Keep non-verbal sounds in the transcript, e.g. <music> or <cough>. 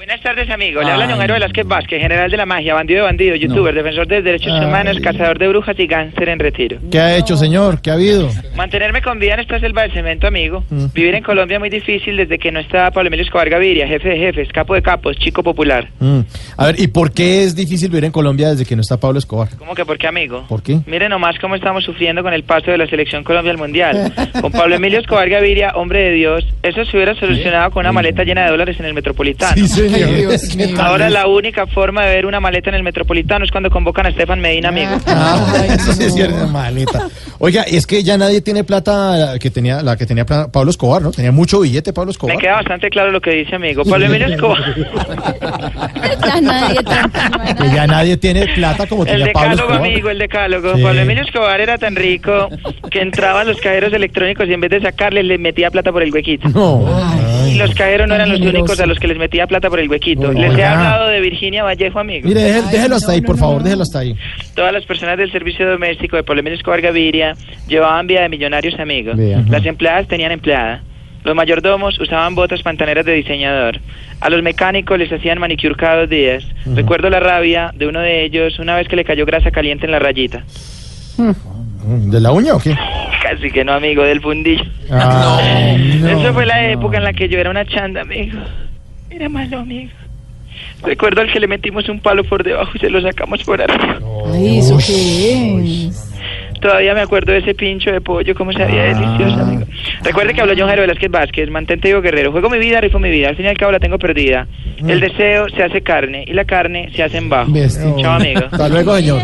Buenas tardes, amigo. Le habla John Jairo Velázquez Vázquez, general de la magia, bandido de bandido, youtuber, defensor de derechos humanos, cazador de brujas y gánster en retiro. ¿Qué ha hecho, señor? ¿Qué ha habido? Mantenerme con vida en esta selva del cemento, amigo. Vivir en Colombia es muy difícil desde que no está Pablo Emilio Escobar Gaviria, jefe de jefes, capo de capos, chico popular. Mm. A ver, ¿y por qué es difícil vivir en Colombia desde que no está Pablo Escobar? ¿Cómo que por qué, amigo? ¿Por qué? Mire nomás cómo estamos sufriendo con el paso de la selección Colombia al Mundial. <laughs> Con Pablo Emilio Escobar Gaviria, hombre de Dios, eso se hubiera solucionado con una maleta llena de dólares en el Metropolitano. Sí, Ahora la única forma de ver una maleta en el Metropolitano es cuando convocan a Estefan Medina, amigo. Ah, eso sí es cierto, maleta. Oiga, es que ya nadie tiene plata que tenía, la que tenía Pablo Escobar, ¿no? Tenía mucho billete Pablo Escobar. Me queda bastante claro lo que dice, amigo. Pablo Emilio Escobar. <laughs> Ya nadie Que ya nadie tiene plata como El tenía Pablo decálogo, Escobar. amigo, el decálogo. Sí. Pablo Emilio Escobar era tan rico que entraba a los cajeros electrónicos y en vez de sacarles les metía plata por el huequito. No. Y los cajeros no eran los generoso. únicos a los que les metía plata por el huequito. Les he hablado de Virginia Vallejo, amigo. Mire, déjelo hasta ahí, por favor, déjelo hasta ahí. Todas las personas del servicio doméstico de Pablo Escobar Gaviria llevaban vida de millonarios, amigos. Las empleadas tenían empleada. Los mayordomos usaban botas pantaneras de diseñador. A los mecánicos les hacían manicure cada dos días. Recuerdo la rabia de uno de ellos una vez que le cayó grasa caliente en la rayita. ¿De la uña o qué? Casi que no, amigo, del fundillo. Ah, <laughs> no, Eso fue la no. época en la que yo era una chanda, amigo. Era malo, amigo. Recuerdo al que le metimos un palo por debajo y se lo sacamos por arriba. Ay, ¿eso qué es? Todavía me acuerdo de ese pincho de pollo, cómo sabía Ah. delicioso, amigo. Recuerde que habló John Jairo Velázquez Vázquez, mantente digo guerrero. Juego mi vida, rifo mi vida. Al fin y al cabo la tengo perdida. El deseo se hace carne y la carne se hace en bajo. Bestia. Chao, amigo. Hasta luego, señor.